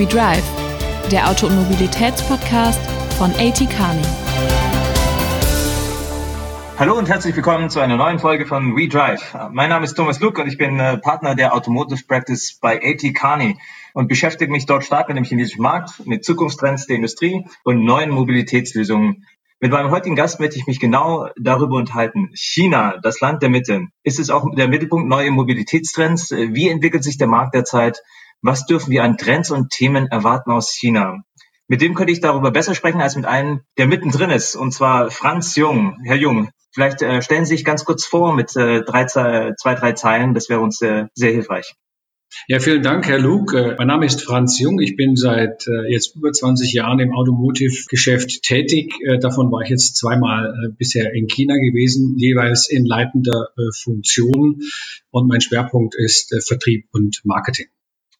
We Drive, der Auto- und Mobilitätspodcast von AT Kearney. Hallo und herzlich willkommen zu einer neuen Folge von We Drive. Mein Name ist Thomas Luke und ich bin äh, Partner der Automotive Practice bei AT Kearney und beschäftige mich dort stark mit dem chinesischen Markt, mit Zukunftstrends der Industrie und neuen Mobilitätslösungen. Mit meinem heutigen Gast möchte ich mich genau darüber unterhalten. China, das Land der Mitte. Ist es auch der Mittelpunkt neuer Mobilitätstrends? Wie entwickelt sich der Markt derzeit? Was dürfen wir an Trends und Themen erwarten aus China? Mit dem könnte ich darüber besser sprechen als mit einem, der mittendrin ist, und zwar Franz Jung. Herr Jung, vielleicht äh, stellen Sie sich ganz kurz vor mit äh, drei, zwei, drei Zeilen. Das wäre uns äh, sehr hilfreich. Ja, vielen Dank, Herr Luke. Äh, mein Name ist Franz Jung. Ich bin seit jetzt über 20 Jahren im Automotive-Geschäft tätig. Davon war ich jetzt zweimal bisher in China gewesen, jeweils in leitender Funktion. Und mein Schwerpunkt ist Vertrieb und Marketing.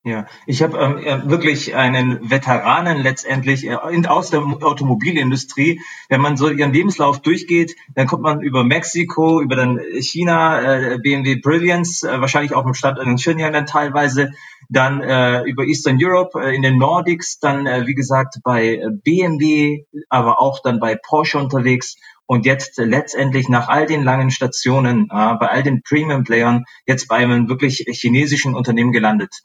Ja, ich habe ähm, äh, wirklich einen Veteranen letztendlich äh, aus der Automobilindustrie. Wenn man so ihren Lebenslauf durchgeht, dann kommt man über Mexiko, über dann China, äh, BMW Brilliance, äh, wahrscheinlich auch im Standort in Shenyang dann teilweise, dann äh, über Eastern Europe äh, in den Nordics, dann äh, wie gesagt bei äh, BMW, aber auch dann bei Porsche unterwegs und jetzt äh, letztendlich nach all den langen Stationen, äh, bei all den Premium-Playern, jetzt bei einem wirklich chinesischen Unternehmen gelandet.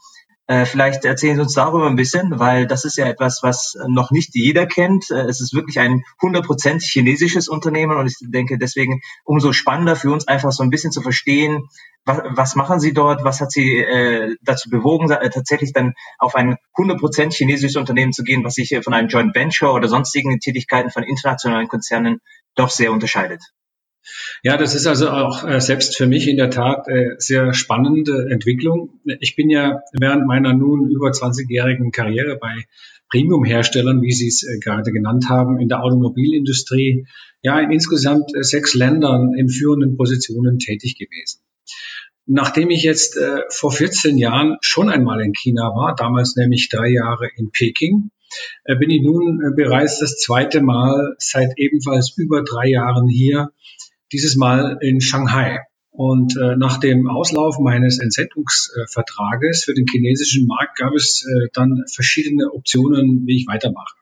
Äh, vielleicht erzählen Sie uns darüber ein bisschen, weil das ist ja etwas, was noch nicht jeder kennt. Äh, es ist wirklich ein 100% chinesisches Unternehmen und ich denke deswegen umso spannender für uns einfach so ein bisschen zu verstehen, was, was machen Sie dort, was hat Sie äh, dazu bewogen, äh, tatsächlich dann auf ein 100% chinesisches Unternehmen zu gehen, was sich von einem Joint Venture oder sonstigen Tätigkeiten von internationalen Konzernen doch sehr unterscheidet. Ja, das ist also auch äh, selbst für mich in der Tat äh, sehr spannende Entwicklung. Ich bin ja während meiner nun über 20-jährigen Karriere bei Premium-Herstellern, wie Sie es äh, gerade genannt haben, in der Automobilindustrie, ja in insgesamt sechs Ländern in führenden Positionen tätig gewesen. Nachdem ich jetzt äh, vor 14 Jahren schon einmal in China war, damals nämlich drei Jahre in Peking, äh, bin ich nun äh, bereits das zweite Mal seit ebenfalls über drei Jahren hier dieses Mal in Shanghai. Und äh, nach dem Auslauf meines Entsendungsvertrages für den chinesischen Markt gab es äh, dann verschiedene Optionen, wie ich weitermache.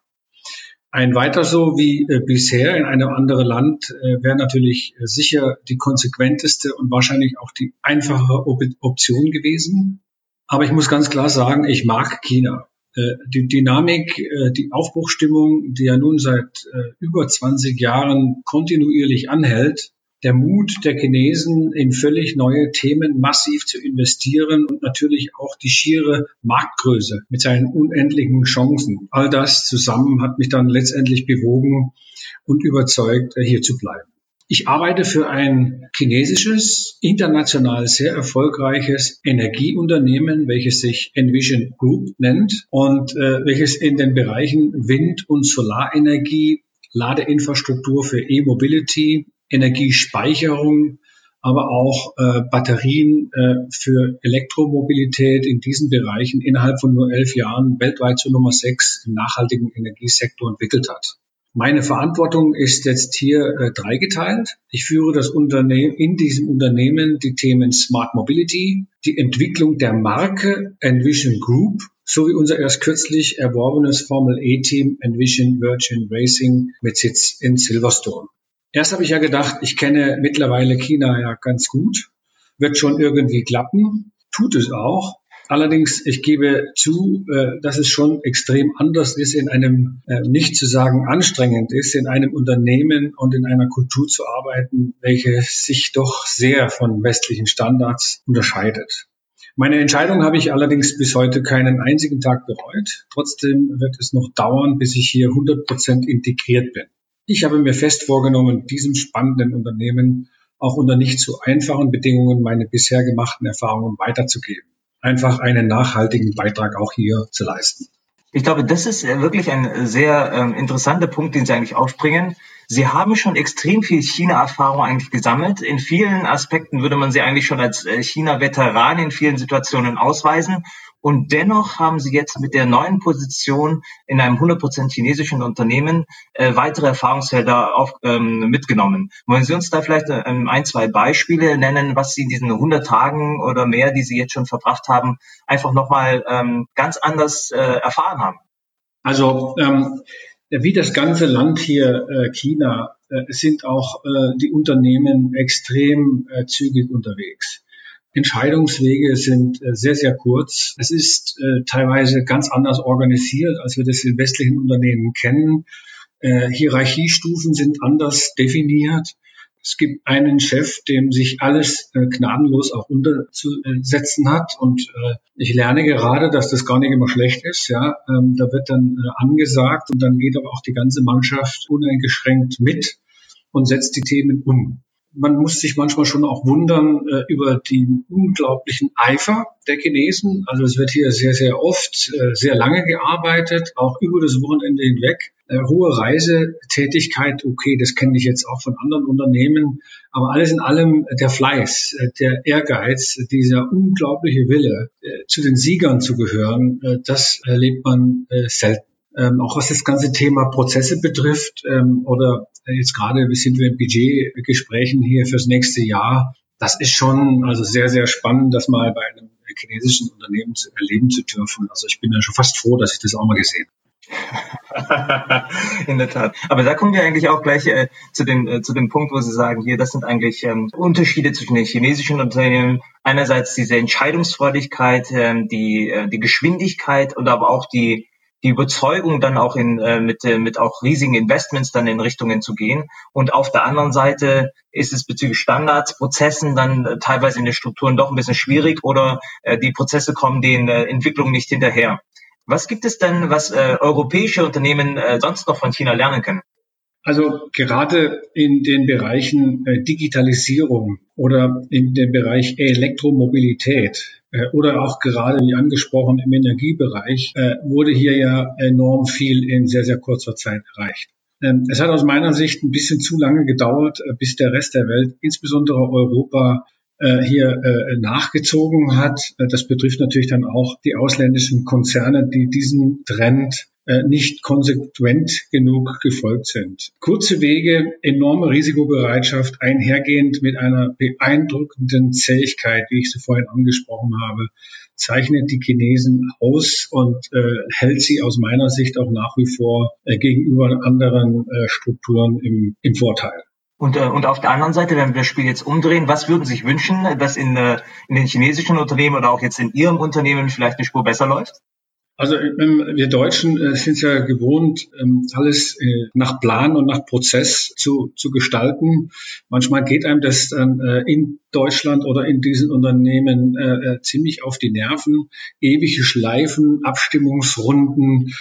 Ein weiter so wie äh, bisher in einem anderen Land äh, wäre natürlich äh, sicher die konsequenteste und wahrscheinlich auch die einfachere Op Option gewesen. Aber ich muss ganz klar sagen, ich mag China. Äh, die Dynamik, äh, die Aufbruchstimmung, die ja nun seit äh, über 20 Jahren kontinuierlich anhält, der Mut der Chinesen, in völlig neue Themen massiv zu investieren und natürlich auch die schiere Marktgröße mit seinen unendlichen Chancen. All das zusammen hat mich dann letztendlich bewogen und überzeugt, hier zu bleiben. Ich arbeite für ein chinesisches, international sehr erfolgreiches Energieunternehmen, welches sich Envision Group nennt und äh, welches in den Bereichen Wind- und Solarenergie, Ladeinfrastruktur für E-Mobility, Energiespeicherung, aber auch äh, Batterien äh, für Elektromobilität in diesen Bereichen innerhalb von nur elf Jahren weltweit zur Nummer sechs im nachhaltigen Energiesektor entwickelt hat. Meine Verantwortung ist jetzt hier äh, dreigeteilt. Ich führe das Unternehmen in diesem Unternehmen die Themen Smart Mobility, die Entwicklung der Marke Envision Group sowie unser erst kürzlich erworbenes Formel E-Team Envision Virgin Racing mit Sitz in Silverstone. Erst habe ich ja gedacht, ich kenne mittlerweile China ja ganz gut, wird schon irgendwie klappen, tut es auch. Allerdings, ich gebe zu, äh, dass es schon extrem anders ist, in einem, äh, nicht zu sagen anstrengend ist, in einem Unternehmen und in einer Kultur zu arbeiten, welche sich doch sehr von westlichen Standards unterscheidet. Meine Entscheidung habe ich allerdings bis heute keinen einzigen Tag bereut. Trotzdem wird es noch dauern, bis ich hier 100 Prozent integriert bin. Ich habe mir fest vorgenommen, diesem spannenden Unternehmen auch unter nicht so einfachen Bedingungen meine bisher gemachten Erfahrungen weiterzugeben einfach einen nachhaltigen Beitrag auch hier zu leisten. Ich glaube, das ist äh, wirklich ein äh, sehr ähm, interessanter Punkt, den Sie eigentlich aufspringen. Sie haben schon extrem viel China-Erfahrung eigentlich gesammelt. In vielen Aspekten würde man Sie eigentlich schon als äh, China-Veteran in vielen Situationen ausweisen. Und dennoch haben Sie jetzt mit der neuen Position in einem 100% chinesischen Unternehmen äh, weitere Erfahrungsfelder auf, ähm, mitgenommen. Wollen Sie uns da vielleicht äh, ein, zwei Beispiele nennen, was Sie in diesen 100 Tagen oder mehr, die Sie jetzt schon verbracht haben, einfach nochmal ähm, ganz anders äh, erfahren haben? Also ähm, wie das ganze Land hier, äh, China, äh, sind auch äh, die Unternehmen extrem äh, zügig unterwegs. Entscheidungswege sind äh, sehr, sehr kurz. Es ist äh, teilweise ganz anders organisiert, als wir das in westlichen Unternehmen kennen. Äh, Hierarchiestufen sind anders definiert. Es gibt einen Chef, dem sich alles gnadenlos auch unterzusetzen hat. Und ich lerne gerade, dass das gar nicht immer schlecht ist. Ja, ähm, da wird dann angesagt und dann geht aber auch die ganze Mannschaft uneingeschränkt mit und setzt die Themen um man muss sich manchmal schon auch wundern äh, über den unglaublichen Eifer der Chinesen. Also es wird hier sehr, sehr oft, äh, sehr lange gearbeitet, auch über das Wochenende hinweg. Äh, hohe Reisetätigkeit, okay, das kenne ich jetzt auch von anderen Unternehmen. Aber alles in allem der Fleiß, äh, der Ehrgeiz, dieser unglaubliche Wille, äh, zu den Siegern zu gehören, äh, das erlebt man selten. Ähm, auch was das ganze Thema Prozesse betrifft ähm, oder jetzt gerade sind wir in Budgetgesprächen hier fürs nächste Jahr. Das ist schon also sehr, sehr spannend, das mal bei einem chinesischen Unternehmen zu erleben zu dürfen. Also ich bin ja schon fast froh, dass ich das auch mal gesehen habe. In der Tat. Aber da kommen wir eigentlich auch gleich äh, zu, dem, äh, zu dem Punkt, wo Sie sagen, hier, das sind eigentlich ähm, Unterschiede zwischen den chinesischen Unternehmen. Einerseits diese Entscheidungsfreudigkeit, ähm, die, äh, die Geschwindigkeit und aber auch die, die Überzeugung dann auch in, äh, mit, äh, mit auch riesigen Investments dann in Richtungen zu gehen. Und auf der anderen Seite ist es bezüglich Standards, Prozessen dann äh, teilweise in den Strukturen doch ein bisschen schwierig oder äh, die Prozesse kommen den äh, Entwicklungen nicht hinterher. Was gibt es denn, was äh, europäische Unternehmen äh, sonst noch von China lernen können? Also gerade in den Bereichen äh, Digitalisierung oder in dem Bereich Elektromobilität oder auch gerade wie angesprochen im Energiebereich äh, wurde hier ja enorm viel in sehr, sehr kurzer Zeit erreicht. Ähm, es hat aus meiner Sicht ein bisschen zu lange gedauert, bis der Rest der Welt, insbesondere Europa, hier nachgezogen hat. Das betrifft natürlich dann auch die ausländischen Konzerne, die diesen Trend äh, nicht konsequent genug gefolgt sind. Kurze Wege, enorme Risikobereitschaft, einhergehend mit einer beeindruckenden Zähigkeit, wie ich sie vorhin angesprochen habe, zeichnet die Chinesen aus und äh, hält sie aus meiner Sicht auch nach wie vor äh, gegenüber anderen äh, Strukturen im, im Vorteil. Und, äh, und auf der anderen Seite, wenn wir das Spiel jetzt umdrehen, was würden Sie sich wünschen, dass in, äh, in den chinesischen Unternehmen oder auch jetzt in Ihrem Unternehmen vielleicht eine Spur besser läuft? Also ähm, wir Deutschen äh, sind ja gewohnt, ähm, alles äh, nach Plan und nach Prozess zu, zu gestalten. Manchmal geht einem das dann äh, in Deutschland oder in diesen Unternehmen ziemlich auf die Nerven. Ewige Schleifen, Abstimmungsrunden,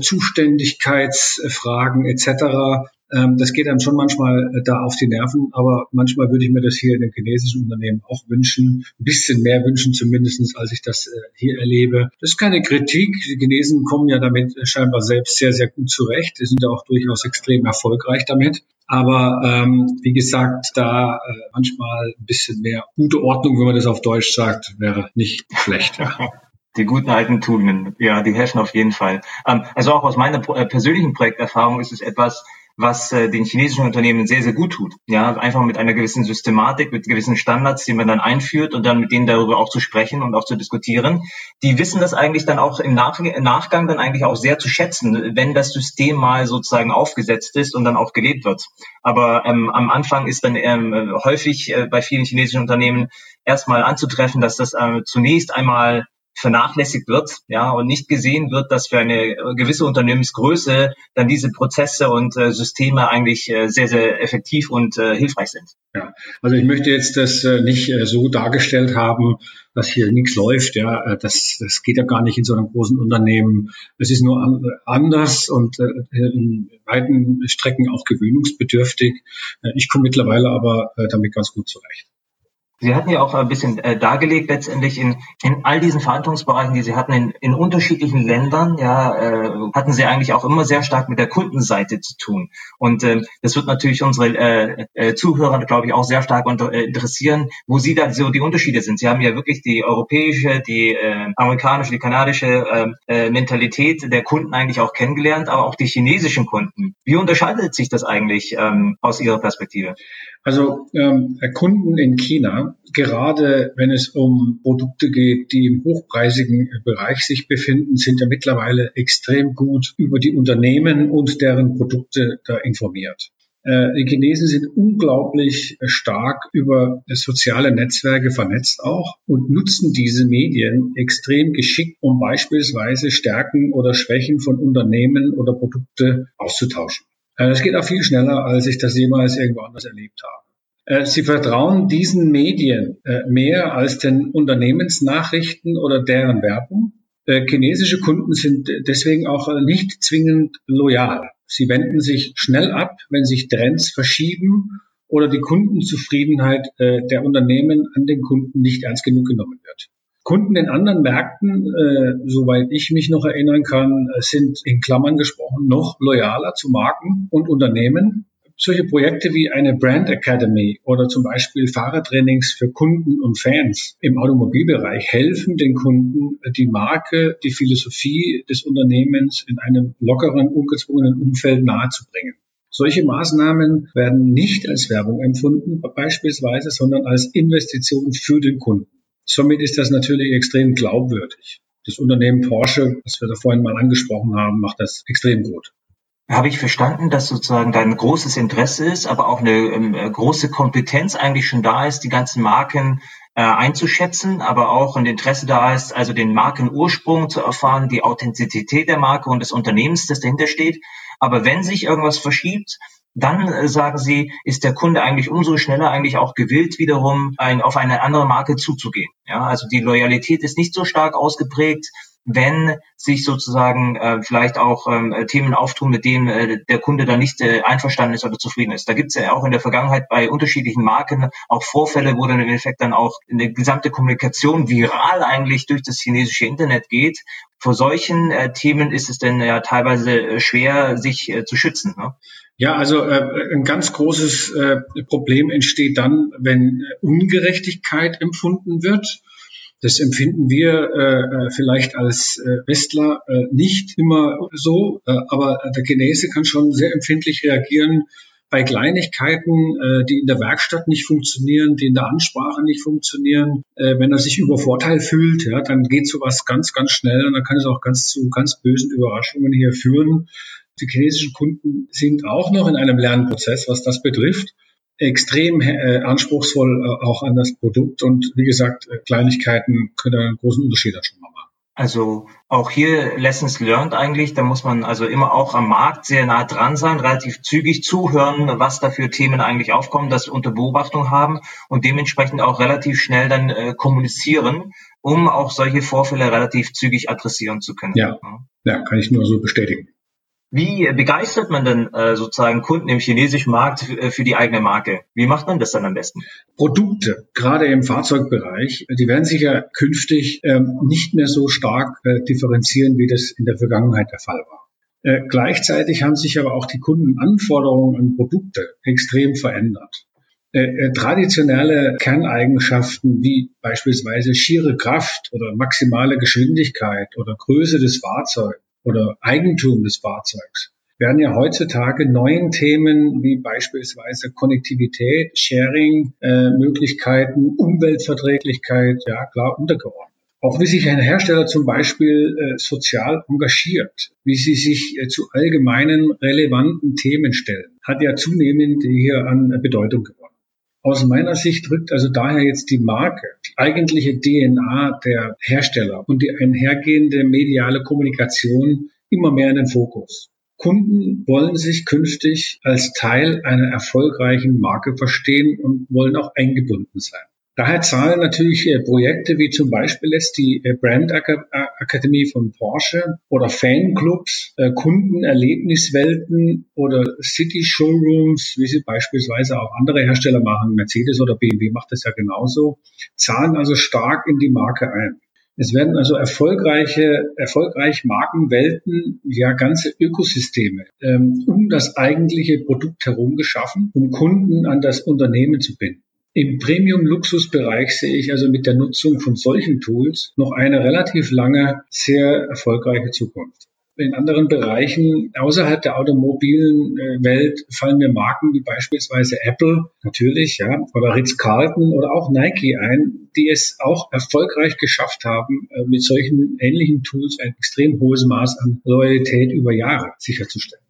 Zuständigkeitsfragen etc. Ähm, das geht einem schon manchmal äh, da auf die Nerven, aber manchmal würde ich mir das hier in den chinesischen Unternehmen auch wünschen, ein bisschen mehr wünschen zumindestens, als ich das äh, hier erlebe. Das ist keine Kritik. Die Chinesen kommen ja damit äh, scheinbar selbst sehr, sehr gut zurecht. Die sind ja auch durchaus extrem erfolgreich damit. Aber ähm, wie gesagt, da äh, manchmal ein bisschen mehr gute Ordnung, wenn man das auf Deutsch sagt, wäre nicht schlecht. Die guten alten Tugenden, ja, die helfen auf jeden Fall. Ähm, also auch aus meiner persönlichen Projekterfahrung ist es etwas, was äh, den chinesischen Unternehmen sehr, sehr gut tut. Ja, einfach mit einer gewissen Systematik, mit gewissen Standards, die man dann einführt und dann mit denen darüber auch zu sprechen und auch zu diskutieren. Die wissen das eigentlich dann auch im Nach Nachgang dann eigentlich auch sehr zu schätzen, wenn das System mal sozusagen aufgesetzt ist und dann auch gelebt wird. Aber ähm, am Anfang ist dann ähm, häufig äh, bei vielen chinesischen Unternehmen erstmal anzutreffen, dass das äh, zunächst einmal vernachlässigt wird, ja, und nicht gesehen wird, dass für eine gewisse Unternehmensgröße dann diese Prozesse und äh, Systeme eigentlich äh, sehr, sehr effektiv und äh, hilfreich sind. Ja, also ich möchte jetzt das äh, nicht äh, so dargestellt haben, dass hier nichts läuft, ja, äh, das, das geht ja gar nicht in so einem großen Unternehmen. Es ist nur an, anders und in weiten Strecken auch gewöhnungsbedürftig. Ich komme mittlerweile aber damit ganz gut zurecht. Sie hatten ja auch ein bisschen äh, dargelegt, letztendlich in, in all diesen Verhandlungsbereichen, die Sie hatten, in, in unterschiedlichen Ländern, ja, äh, hatten Sie eigentlich auch immer sehr stark mit der Kundenseite zu tun. Und äh, das wird natürlich unsere äh, äh, Zuhörer, glaube ich, auch sehr stark unter, äh, interessieren, wo Sie da so die Unterschiede sind. Sie haben ja wirklich die europäische, die äh, amerikanische, die kanadische äh, äh, Mentalität der Kunden eigentlich auch kennengelernt, aber auch die chinesischen Kunden. Wie unterscheidet sich das eigentlich ähm, aus Ihrer Perspektive? Also ähm, Kunden in China, gerade wenn es um Produkte geht, die im hochpreisigen Bereich sich befinden, sind ja mittlerweile extrem gut über die Unternehmen und deren Produkte da informiert. Äh, die Chinesen sind unglaublich stark über soziale Netzwerke vernetzt auch und nutzen diese Medien extrem geschickt, um beispielsweise Stärken oder Schwächen von Unternehmen oder Produkte auszutauschen. Es geht auch viel schneller, als ich das jemals irgendwo anders erlebt habe. Äh, sie vertrauen diesen Medien äh, mehr als den Unternehmensnachrichten oder deren Werbung. Äh, chinesische Kunden sind deswegen auch nicht zwingend loyal. Sie wenden sich schnell ab, wenn sich Trends verschieben oder die Kundenzufriedenheit der Unternehmen an den Kunden nicht ernst genug genommen wird. Kunden in anderen Märkten, äh, soweit ich mich noch erinnern kann, äh, sind in Klammern gesprochen noch loyaler zu Marken und Unternehmen. Solche Projekte wie eine Brand Academy oder zum Beispiel Fahrertrainings für Kunden und Fans im Automobilbereich helfen den Kunden, die Marke, die Philosophie des Unternehmens in einem lockeren, ungezwungenen Umfeld nahezubringen. Solche Maßnahmen werden nicht als Werbung empfunden, beispielsweise, sondern als Investition für den Kunden. Somit ist das natürlich extrem glaubwürdig. Das Unternehmen Porsche, das wir da vorhin mal angesprochen haben, macht das extrem gut. Habe ich verstanden, dass sozusagen da ein großes Interesse ist, aber auch eine ähm, große Kompetenz eigentlich schon da ist, die ganzen Marken äh, einzuschätzen, aber auch ein Interesse da ist, also den Markenursprung zu erfahren, die Authentizität der Marke und des Unternehmens, das dahinter steht. Aber wenn sich irgendwas verschiebt, dann äh, sagen sie, ist der Kunde eigentlich umso schneller eigentlich auch gewillt, wiederum ein, auf eine andere Marke zuzugehen. Ja, also die Loyalität ist nicht so stark ausgeprägt, wenn sich sozusagen äh, vielleicht auch ähm, Themen auftun, mit denen äh, der Kunde dann nicht äh, einverstanden ist oder zufrieden ist. Da gibt es ja auch in der Vergangenheit bei unterschiedlichen Marken auch Vorfälle, wo dann im Endeffekt dann auch eine gesamte Kommunikation viral eigentlich durch das chinesische Internet geht. Vor solchen äh, Themen ist es denn ja teilweise äh, schwer, sich äh, zu schützen. Ne? Ja, also äh, ein ganz großes äh, Problem entsteht dann, wenn Ungerechtigkeit empfunden wird. Das empfinden wir äh, äh vielleicht als äh, Westler äh, nicht immer so, äh, aber der Chinese kann schon sehr empfindlich reagieren bei Kleinigkeiten, äh, die in der Werkstatt nicht funktionieren, die in der Ansprache nicht funktionieren. Äh, wenn er sich übervorteilt fühlt, ja, dann geht sowas ganz, ganz schnell und dann kann es auch ganz zu ganz bösen Überraschungen hier führen. Die chinesischen Kunden sind auch noch in einem Lernprozess, was das betrifft. Extrem äh, anspruchsvoll äh, auch an das Produkt und wie gesagt, äh, Kleinigkeiten können einen großen Unterschied dann schon mal machen. Also auch hier Lessons learned eigentlich. Da muss man also immer auch am Markt sehr nah dran sein, relativ zügig zuhören, was da für Themen eigentlich aufkommen, das unter Beobachtung haben und dementsprechend auch relativ schnell dann äh, kommunizieren, um auch solche Vorfälle relativ zügig adressieren zu können. Ja, ja kann ich nur so bestätigen. Wie begeistert man denn äh, sozusagen Kunden im chinesischen Markt für, äh, für die eigene Marke? Wie macht man das dann am besten? Produkte, gerade im Fahrzeugbereich, die werden sich ja künftig ähm, nicht mehr so stark äh, differenzieren, wie das in der Vergangenheit der Fall war. Äh, gleichzeitig haben sich aber auch die Kundenanforderungen an Produkte extrem verändert. Äh, äh, traditionelle Kerneigenschaften wie beispielsweise schiere Kraft oder maximale Geschwindigkeit oder Größe des Fahrzeugs oder Eigentum des Fahrzeugs werden ja heutzutage neuen Themen wie beispielsweise Konnektivität, Sharing, äh, Möglichkeiten, Umweltverträglichkeit, ja klar untergeordnet. Auch wie sich ein Hersteller zum Beispiel äh, sozial engagiert, wie sie sich äh, zu allgemeinen relevanten Themen stellen, hat ja zunehmend hier an Bedeutung gewonnen. Aus meiner Sicht rückt also daher jetzt die Marke, die eigentliche DNA der Hersteller und die einhergehende mediale Kommunikation immer mehr in den Fokus. Kunden wollen sich künftig als Teil einer erfolgreichen Marke verstehen und wollen auch eingebunden sein. Daher zahlen natürlich äh, Projekte wie zum Beispiel jetzt die äh, Brand Akademie von Porsche oder Fanclubs, äh, Kundenerlebniswelten oder City Showrooms, wie sie beispielsweise auch andere Hersteller machen, Mercedes oder BMW macht das ja genauso, zahlen also stark in die Marke ein. Es werden also erfolgreiche, erfolgreich Markenwelten, ja ganze Ökosysteme ähm, um das eigentliche Produkt herum geschaffen, um Kunden an das Unternehmen zu binden. Im Premium-Luxus-Bereich sehe ich also mit der Nutzung von solchen Tools noch eine relativ lange, sehr erfolgreiche Zukunft. In anderen Bereichen außerhalb der automobilen äh, Welt fallen mir Marken wie beispielsweise Apple natürlich, ja, oder Ritz-Carlton oder auch Nike ein, die es auch erfolgreich geschafft haben, äh, mit solchen ähnlichen Tools ein extrem hohes Maß an Loyalität über Jahre sicherzustellen.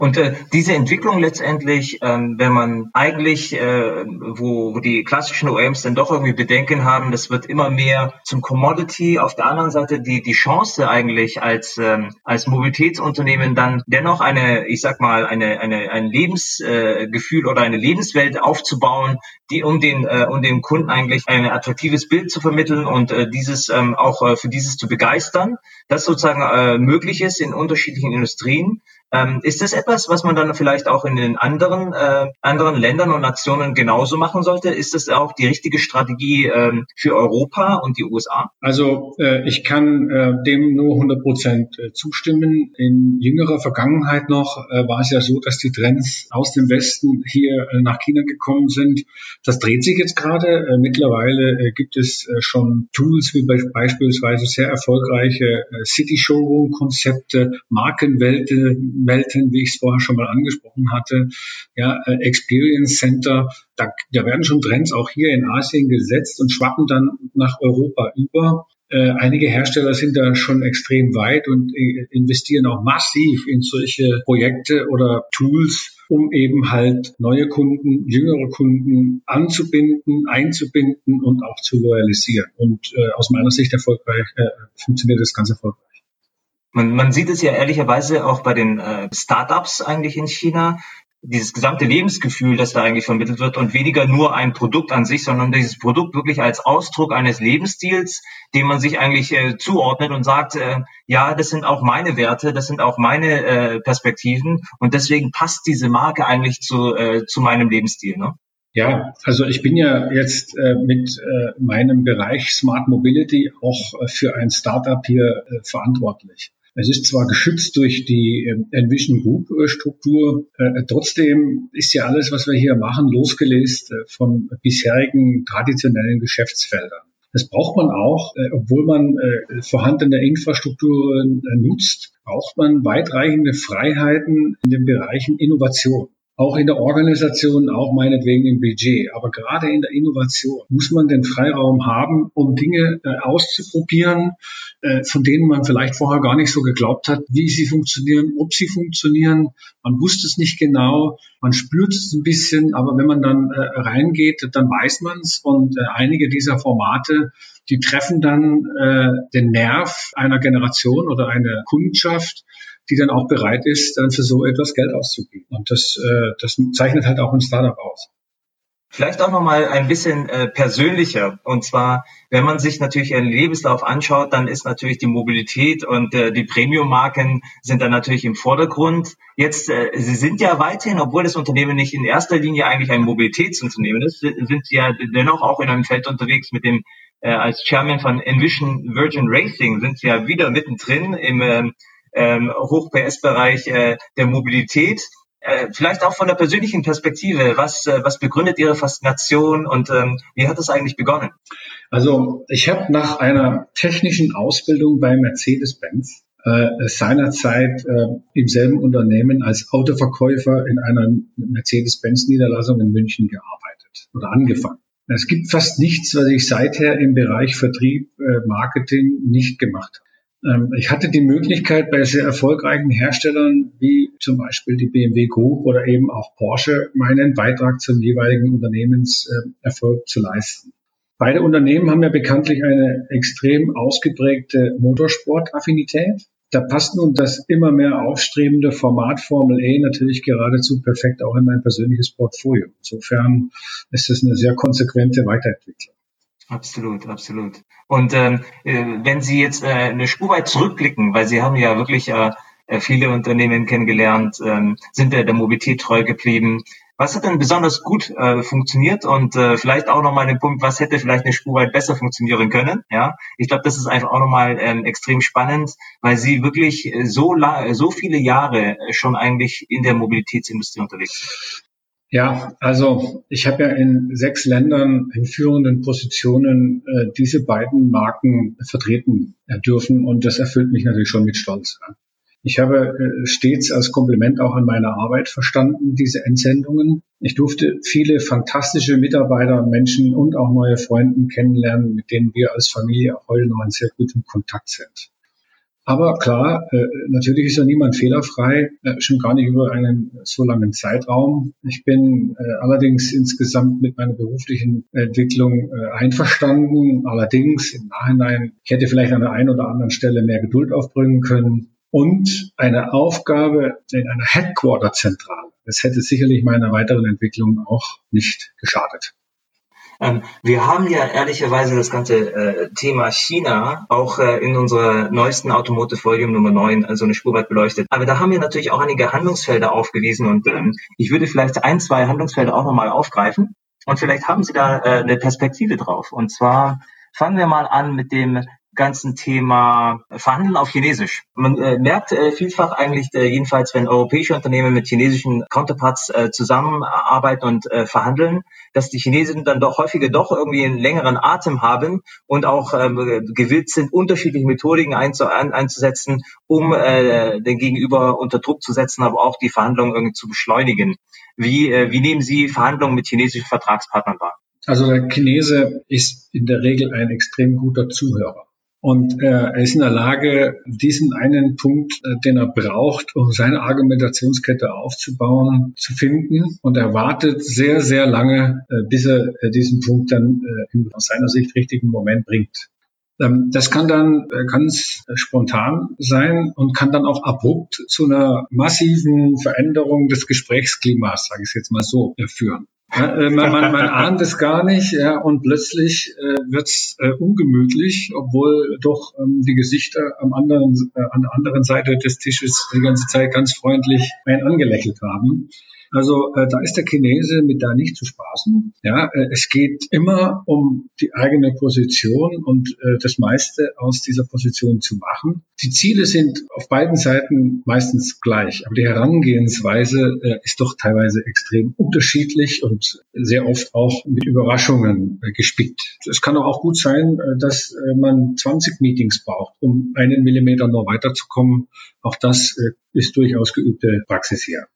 Und äh, diese Entwicklung letztendlich, ähm, wenn man eigentlich, äh, wo, wo die klassischen OEMs dann doch irgendwie Bedenken haben, das wird immer mehr zum Commodity. Auf der anderen Seite die, die Chance eigentlich als, ähm, als Mobilitätsunternehmen dann dennoch eine, ich sag mal, eine, eine, ein Lebensgefühl äh, oder eine Lebenswelt aufzubauen, die um den, äh, um den Kunden eigentlich ein attraktives Bild zu vermitteln und äh, dieses ähm, auch äh, für dieses zu begeistern, das sozusagen äh, möglich ist in unterschiedlichen Industrien. Ähm, ist das etwas, was man dann vielleicht auch in den anderen, äh, anderen Ländern und Nationen genauso machen sollte? Ist das auch die richtige Strategie ähm, für Europa und die USA? Also äh, ich kann äh, dem nur 100 Prozent äh, zustimmen. In jüngerer Vergangenheit noch äh, war es ja so, dass die Trends aus dem Westen hier äh, nach China gekommen sind. Das dreht sich jetzt gerade. Äh, mittlerweile gibt es schon Tools wie be beispielsweise sehr erfolgreiche äh, City Showroom Konzepte, Markenwelten, Welten, wie ich es vorher schon mal angesprochen hatte, ja, äh, Experience Center, da, da werden schon Trends auch hier in Asien gesetzt und schwappen dann nach Europa über. Äh, einige Hersteller sind da schon extrem weit und äh, investieren auch massiv in solche Projekte oder Tools, um eben halt neue Kunden, jüngere Kunden anzubinden, einzubinden und auch zu loyalisieren. Und äh, aus meiner Sicht erfolgreich äh, funktioniert das ganz erfolgreich. Man, man sieht es ja ehrlicherweise auch bei den äh, Startups eigentlich in China, dieses gesamte Lebensgefühl, das da eigentlich vermittelt wird und weniger nur ein Produkt an sich, sondern dieses Produkt wirklich als Ausdruck eines Lebensstils, dem man sich eigentlich äh, zuordnet und sagt, äh, ja, das sind auch meine Werte, das sind auch meine äh, Perspektiven und deswegen passt diese Marke eigentlich zu, äh, zu meinem Lebensstil. Ne? Ja, also ich bin ja jetzt äh, mit äh, meinem Bereich Smart Mobility auch äh, für ein Startup hier äh, verantwortlich. Es ist zwar geschützt durch die ähm, Envision Group Struktur, äh, trotzdem ist ja alles, was wir hier machen, losgelöst äh, von bisherigen traditionellen Geschäftsfeldern. Das braucht man auch, äh, obwohl man vorhandene Infrastrukturen nutzt, braucht man weitreichende Freiheiten in den Bereichen Innovation auch in der Organisation, auch meinetwegen im Budget. Aber gerade in der Innovation muss man den Freiraum haben, um Dinge äh, auszuprobieren, äh, von denen man vielleicht vorher gar nicht so geglaubt hat, wie sie funktionieren, ob sie funktionieren. Man wusste es nicht genau, man spürt es ein bisschen, aber wenn man dann äh, reingeht, dann weiß man es. Und äh, einige dieser Formate, die treffen dann äh, den Nerv einer Generation oder einer Kundschaft, die dann auch bereit ist, dann für so etwas Geld auszugeben. Und das, äh, das zeichnet halt auch ein Startup aus. Vielleicht auch nochmal ein bisschen äh, persönlicher. Und zwar, wenn man sich natürlich einen Lebenslauf anschaut, dann ist natürlich die Mobilität und äh, die Premium-Marken sind dann natürlich im Vordergrund. Jetzt, äh, Sie sind ja weiterhin, obwohl das Unternehmen nicht in erster Linie eigentlich ein Mobilitätsunternehmen ist, sind Sie ja dennoch auch in einem Feld unterwegs mit dem, äh, als Chairman von Envision Virgin Racing, sind Sie ja wieder mittendrin im äh, ähm, Hoch-PS-Bereich äh, der Mobilität. Äh, vielleicht auch von der persönlichen Perspektive, was, äh, was begründet Ihre Faszination und ähm, wie hat es eigentlich begonnen? Also ich habe nach einer technischen Ausbildung bei Mercedes-Benz äh, seinerzeit äh, im selben Unternehmen als Autoverkäufer in einer Mercedes-Benz-Niederlassung in München gearbeitet oder angefangen. Es gibt fast nichts, was ich seither im Bereich Vertrieb, äh, Marketing nicht gemacht habe. Ähm, ich hatte die Möglichkeit, bei sehr erfolgreichen Herstellern wie zum Beispiel die BMW Group oder eben auch Porsche meinen Beitrag zum jeweiligen Unternehmenserfolg zu leisten. Beide Unternehmen haben ja bekanntlich eine extrem ausgeprägte Motorsportaffinität. Da passt nun das immer mehr aufstrebende Format Formel E natürlich geradezu perfekt auch in mein persönliches Portfolio. Insofern ist es eine sehr konsequente Weiterentwicklung. Absolut, absolut. Und ähm, äh, wenn Sie jetzt äh, eine Spur weit zurückblicken, weil Sie haben ja wirklich äh, äh viele Unternehmen kennengelernt, ähm, sind der, der Mobilität treu geblieben. Was hat denn besonders gut äh, funktioniert und äh, vielleicht auch nochmal den Punkt, was hätte vielleicht eine Spur weit besser funktionieren können? Ja, ich glaube, das ist einfach auch nochmal ähm, extrem spannend, weil Sie wirklich so so viele Jahre schon eigentlich in der Mobilitätsindustrie unterwegs sind. Ja, also ich habe ja in sechs Ländern in führenden Positionen äh, diese beiden Marken vertreten dürfen und das erfüllt mich natürlich schon mit Stolz. Ich habe äh, stets als Kompliment auch an meine Arbeit verstanden, diese Entsendungen. Ich durfte viele fantastische Mitarbeiter, Menschen und auch neue Freunde kennenlernen, mit denen wir als Familie auch heute noch in sehr gutem Kontakt sind. Aber klar, äh, natürlich ist ja niemand fehlerfrei, äh, schon gar nicht über einen so langen Zeitraum. Ich bin allerdings insgesamt mit meiner beruflichen Entwicklung einverstanden. Allerdings im Nachhinein, ich hätte vielleicht an der einen oder anderen Stelle mehr Geduld aufbringen können und eine Aufgabe in einer Headquarter-Zentrale. Das hätte sicherlich meiner weiteren Entwicklung auch nicht geschadet. Ähm, wir haben ja ehrlicherweise das ganze äh, Thema China auch äh, in unserer neuesten Automotive Volume Nummer 9 also eine Spur weit beleuchtet. Aber da haben wir natürlich auch einige Handlungsfelder aufgewiesen und ähm, ich würde vielleicht ein, zwei Handlungsfelder auch nochmal aufgreifen und vielleicht haben Sie da äh, eine Perspektive drauf. Und zwar fangen wir mal an mit dem ganzen Thema Verhandeln auf Chinesisch. Man äh, merkt äh, vielfach eigentlich, äh, jedenfalls wenn europäische Unternehmen mit chinesischen Counterparts äh, zusammenarbeiten und äh, verhandeln, dass die Chinesen dann doch häufiger doch irgendwie einen längeren Atem haben und auch ähm, gewillt sind, unterschiedliche Methodiken einzu ein, einzusetzen, um äh, den Gegenüber unter Druck zu setzen, aber auch die Verhandlungen irgendwie zu beschleunigen. Wie, wie nehmen Sie Verhandlungen mit chinesischen Vertragspartnern wahr? Also der Chinese ist in der Regel ein extrem guter Zuhörer. Und äh, er ist in der Lage, diesen einen Punkt, äh, den er braucht, um seine Argumentationskette aufzubauen, zu finden. Und er wartet sehr, sehr lange, äh, bis er äh, diesen Punkt dann äh, im aus seiner Sicht richtigen Moment bringt. Ähm, das kann dann äh, ganz spontan sein und kann dann auch abrupt zu einer massiven Veränderung des Gesprächsklimas, sage ich jetzt mal so, führen. Äh, man, man, man ahnt es gar nicht ja, und plötzlich äh, wird es äh, ungemütlich, obwohl doch ähm, die Gesichter am anderen, äh, an der anderen Seite des Tisches die ganze Zeit ganz freundlich einen angelächelt haben. Also äh, da ist der Chinese mit da nicht zu spaßen. Ja, äh, es geht immer um die eigene Position und äh, das meiste aus dieser Position zu machen. Die Ziele sind auf beiden Seiten meistens gleich, aber die Herangehensweise äh, ist doch teilweise extrem unterschiedlich und sehr oft auch mit Überraschungen äh, gespickt. Es kann auch gut sein, äh, dass äh, man 20 Meetings braucht, um einen Millimeter noch weiterzukommen. Auch das äh, ist durchaus geübte Praxis hier.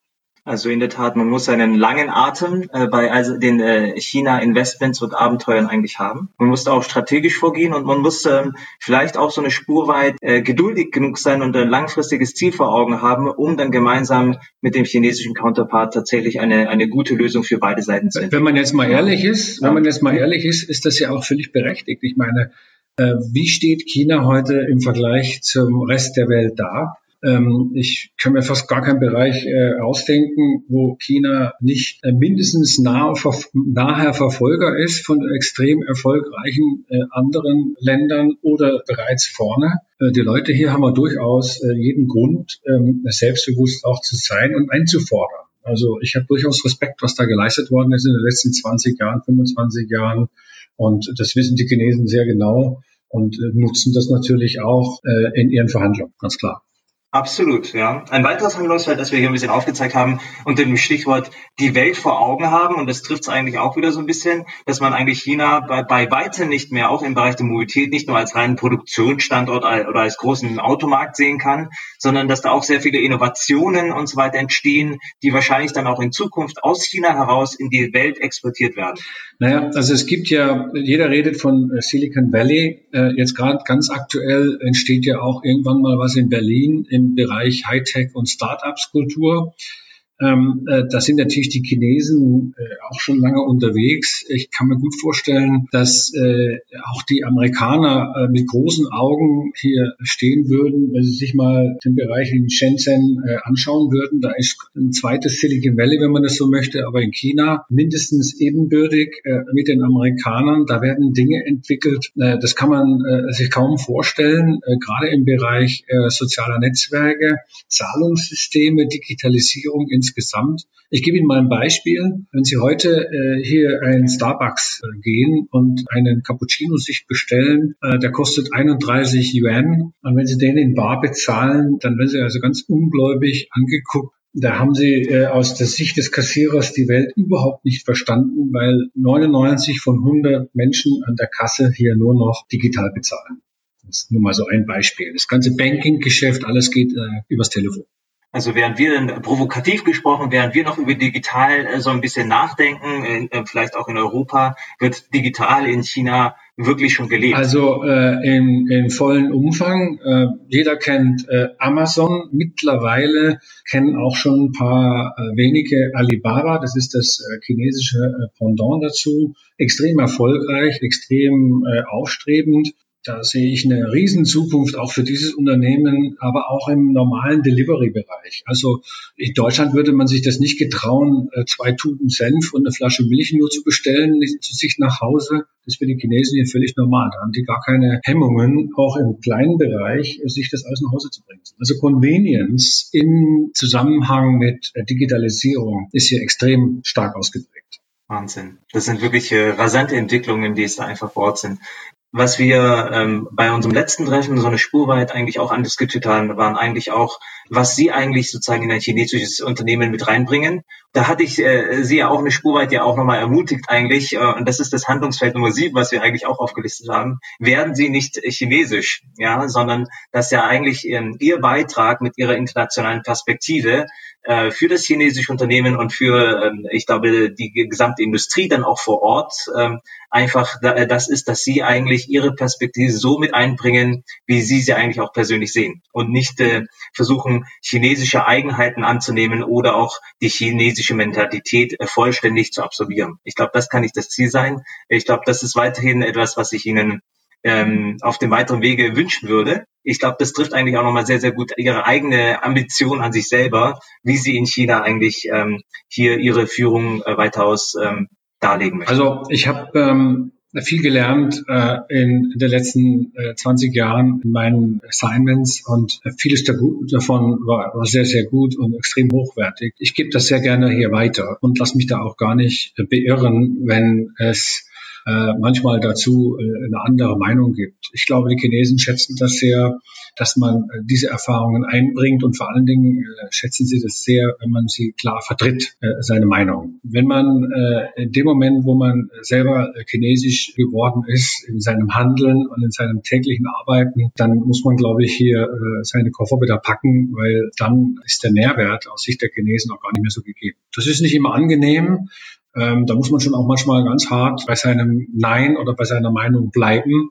Also in der Tat, man muss einen langen Atem äh, bei also den äh, China-Investments und Abenteuern eigentlich haben. Man muss auch strategisch vorgehen und man muss ähm, vielleicht auch so eine Spur weit äh, geduldig genug sein und ein langfristiges Ziel vor Augen haben, um dann gemeinsam mit dem chinesischen Counterpart tatsächlich eine, eine gute Lösung für beide Seiten zu finden. Wenn man jetzt mal ehrlich ist, wenn man jetzt mal ehrlich ist, ist das ja auch völlig berechtigt. Ich meine, äh, wie steht China heute im Vergleich zum Rest der Welt da? Ähm, ich kann mir fast gar keinen Bereich äh, ausdenken, wo China nicht äh, mindestens nahe, naher Verfolger ist von extrem erfolgreichen äh, anderen Ländern oder bereits vorne. Äh, die Leute hier haben wir durchaus äh, jeden Grund, ähm, selbstbewusst auch zu sein und einzufordern. Also ich habe durchaus Respekt, was da geleistet worden ist in den letzten 20 Jahren, 25 Jahren. Und das wissen die Chinesen sehr genau und äh, nutzen das natürlich auch in ihren Verhandlungen, ganz klar. Absolut, ja. Ein weiteres Handlungsfeld, das wir hier ein bisschen aufgezeigt haben, unter dem Stichwort die Welt vor Augen haben, und das trifft es eigentlich auch wieder so ein bisschen, dass man eigentlich China bei, bei weitem nicht mehr, auch im Bereich der Mobilität, nicht nur als reinen Produktionsstandort oder als großen Automarkt sehen kann, sondern dass da auch sehr viele Innovationen und so weiter entstehen, die wahrscheinlich dann auch in Zukunft aus China heraus in die Welt exportiert werden. Naja, also es gibt ja, jeder redet von äh, Silicon Valley. Äh, jetzt gerade ganz aktuell entsteht ja auch irgendwann mal was in Berlin Bereich Hightech und Startups-Kultur. Ähm, äh, da sind natürlich die Chinesen äh, auch schon lange unterwegs. Ich kann mir gut vorstellen, dass äh, auch die Amerikaner äh, mit großen Augen hier stehen würden, wenn sie sich mal den Bereich in Shenzhen äh, anschauen würden. Da ist ein zweites Silicon Valley, wenn man das so möchte, aber in China mindestens ebenbürtig äh, mit den Amerikanern. Da werden Dinge entwickelt, das kann man sich kaum vorstellen, gerade im Bereich sozialer Netzwerke, Zahlungssysteme, Digitalisierung in insgesamt. Ich gebe Ihnen mal ein Beispiel. Wenn Sie heute äh, hier in Starbucks äh, gehen und einen Cappuccino sich bestellen, äh, der kostet 31 Yuan. Und wenn Sie den in Bar bezahlen, dann werden Sie also ganz ungläubig angeguckt. Da haben Sie äh, aus der Sicht des Kassierers die Welt überhaupt nicht verstanden, weil 99 von 100 Menschen an der Kasse hier nur noch digital bezahlen. Das ist nur mal so ein Beispiel. Das ganze Banking-Geschäft, alles geht äh, übers Telefon. Also während wir dann provokativ gesprochen, während wir noch über digital äh, so ein bisschen nachdenken, äh, vielleicht auch in Europa, wird digital in China wirklich schon gelebt? Also äh, in, in vollen Umfang. Äh, jeder kennt äh, Amazon. Mittlerweile kennen auch schon ein paar äh, wenige Alibaba. Das ist das äh, chinesische äh, Pendant dazu. Extrem erfolgreich, extrem äh, aufstrebend. Da sehe ich eine riesen Zukunft auch für dieses Unternehmen, aber auch im normalen Delivery-Bereich. Also in Deutschland würde man sich das nicht getrauen, äh, zwei Tuben Senf und eine Flasche Milch nur zu bestellen, zu sich nach Hause. Das ist für die Chinesen hier völlig normal. Da haben die gar keine Hemmungen, auch im kleinen Bereich, sich das alles nach Hause zu bringen. Also Convenience im Zusammenhang mit Digitalisierung ist hier extrem stark ausgeprägt. Wahnsinn. Das sind wirklich äh, rasante Entwicklungen, die es da einfach vor Ort sind. Was wir ähm, bei unserem letzten Treffen so eine Spur weit eigentlich auch andiskutiert haben, waren eigentlich auch, was Sie eigentlich sozusagen in ein chinesisches Unternehmen mit reinbringen. Da hatte ich äh, Sie ja auch eine Spur weit ja auch nochmal ermutigt eigentlich, äh, und das ist das Handlungsfeld Nummer sieben, was wir eigentlich auch aufgelistet haben, werden Sie nicht chinesisch, ja, sondern dass ja eigentlich ähm, Ihr Beitrag mit Ihrer internationalen Perspektive äh, für das chinesische Unternehmen und für, ähm, ich glaube, die gesamte Industrie dann auch vor Ort ähm, einfach äh, das ist, dass sie eigentlich ihre Perspektive so mit einbringen, wie sie sie eigentlich auch persönlich sehen und nicht äh, versuchen, chinesische Eigenheiten anzunehmen oder auch die chinesische Mentalität vollständig zu absorbieren. Ich glaube, das kann nicht das Ziel sein. Ich glaube, das ist weiterhin etwas, was ich Ihnen ähm, auf dem weiteren Wege wünschen würde. Ich glaube, das trifft eigentlich auch nochmal sehr, sehr gut ihre eigene Ambition an sich selber, wie sie in China eigentlich ähm, hier ihre Führung äh, weitaus ähm, darlegen möchten. Also ich habe ähm, viel gelernt äh, in den letzten äh, 20 Jahren in meinen Assignments und vieles davon war, war sehr, sehr gut und extrem hochwertig. Ich gebe das sehr gerne hier weiter und lasse mich da auch gar nicht beirren, wenn es äh, manchmal dazu äh, eine andere Meinung gibt. Ich glaube, die Chinesen schätzen das sehr, dass man äh, diese Erfahrungen einbringt und vor allen Dingen äh, schätzen sie das sehr, wenn man sie klar vertritt, äh, seine Meinung. Wenn man in dem Moment, wo man selber chinesisch geworden ist, in seinem Handeln und in seinem täglichen Arbeiten, dann muss man, glaube ich, hier seine Koffer wieder packen, weil dann ist der Nährwert aus Sicht der Chinesen auch gar nicht mehr so gegeben. Das ist nicht immer angenehm, ähm, da muss man schon auch manchmal ganz hart bei seinem Nein oder bei seiner Meinung bleiben.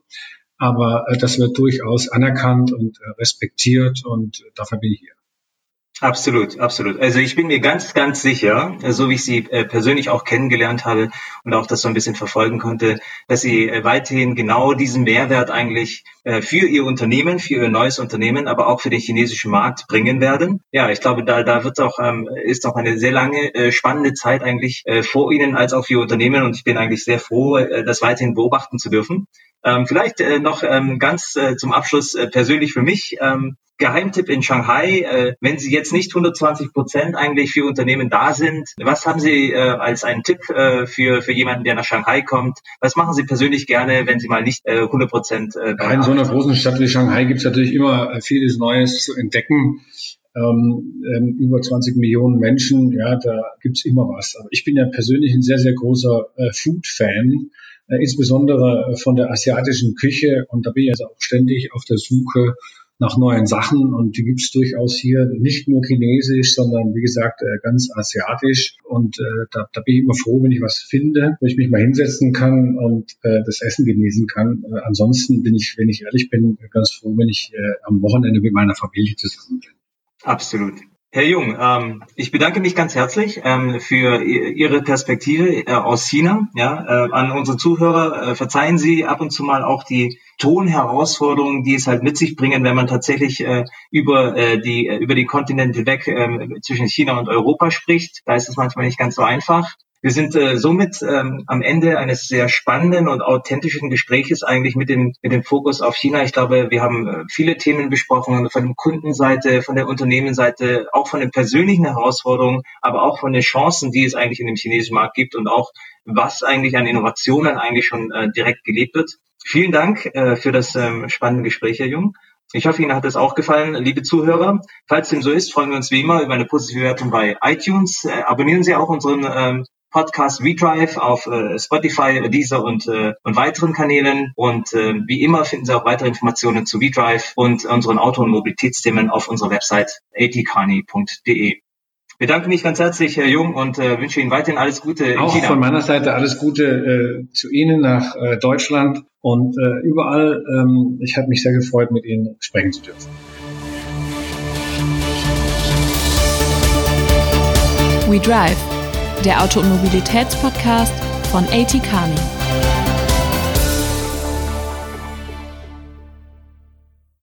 Aber äh, das wird durchaus anerkannt und äh, respektiert und äh, dafür bin ich hier. Absolut, absolut. Also ich bin mir ganz, ganz sicher, so wie ich Sie äh, persönlich auch kennengelernt habe und auch das so ein bisschen verfolgen konnte, dass Sie äh, weiterhin genau diesen Mehrwert eigentlich äh, für Ihr Unternehmen, für Ihr neues Unternehmen, aber auch für den chinesischen Markt bringen werden. Ja, ich glaube, da, da wird auch, ähm, ist auch eine sehr lange, spannende Zeit eigentlich vor Ihnen als auch für Ihr Unternehmen und ich bin eigentlich sehr froh, das weiterhin beobachten zu dürfen. Ähm, vielleicht noch ähm, ganz zum Abschluss persönlich für mich. Geheimtipp in Shanghai, äh, wenn Sie jetzt nicht 120 Prozent eigentlich für Unternehmen da sind, was haben Sie äh, als einen Tipp äh, für, für jemanden, der nach Shanghai kommt? Was machen Sie persönlich gerne, wenn Sie mal nicht äh, 100 Prozent äh, In so einer großen Stadt wie Shanghai gibt es natürlich immer äh, vieles Neues zu entdecken. Ähm, ähm, über 20 Millionen Menschen, ja, da gibt's immer was. Aber ich bin ja persönlich ein sehr, sehr großer äh, Food-Fan, äh, insbesondere äh, von der asiatischen Küche. Und da bin ich also auch ständig auf der Suche nach neuen Sachen und die gibt's durchaus hier nicht nur chinesisch, sondern wie gesagt äh, ganz asiatisch und äh, da, da bin ich immer froh, wenn ich was finde, wo ich mich mal hinsetzen kann und äh, das Essen genießen kann. Äh, ansonsten bin ich, wenn ich ehrlich bin, ganz froh, wenn ich äh, am Wochenende mit meiner Familie zusammen bin. Absolut. Herr Jung, ähm, ich bedanke mich ganz herzlich ähm, für Ihre Perspektive äh, aus China. Ja, äh, an unsere Zuhörer äh, verzeihen Sie ab und zu mal auch die Tonherausforderungen, die es halt mit sich bringen, wenn man tatsächlich äh, über äh, die äh, über die Kontinente weg äh, zwischen China und Europa spricht. Da ist es manchmal nicht ganz so einfach. Wir sind äh, somit ähm, am Ende eines sehr spannenden und authentischen Gespräches eigentlich mit dem, mit dem Fokus auf China. Ich glaube, wir haben äh, viele Themen besprochen, von der Kundenseite, von der Unternehmensseite, auch von den persönlichen Herausforderungen, aber auch von den Chancen, die es eigentlich in dem chinesischen Markt gibt und auch was eigentlich an Innovationen eigentlich schon äh, direkt gelebt wird. Vielen Dank äh, für das ähm, spannende Gespräch, Herr Jung. Ich hoffe, Ihnen hat es auch gefallen, liebe Zuhörer. Falls dem so ist, freuen wir uns wie immer über eine positive Wertung bei iTunes. Äh, abonnieren Sie auch unseren ähm, Podcast WeDrive auf äh, Spotify, Deezer und, äh, und weiteren Kanälen. Und äh, wie immer finden Sie auch weitere Informationen zu WeDrive und unseren Auto- und Mobilitätsthemen auf unserer Website atcarney.de. Bedanke mich ganz herzlich, Herr Jung, und äh, wünsche Ihnen weiterhin alles Gute in Auch China. von meiner Seite alles Gute äh, zu Ihnen nach äh, Deutschland und äh, überall. Ähm, ich habe mich sehr gefreut, mit Ihnen sprechen zu dürfen. We Drive der Auto- und Mobilitätspodcast von AT Kearney.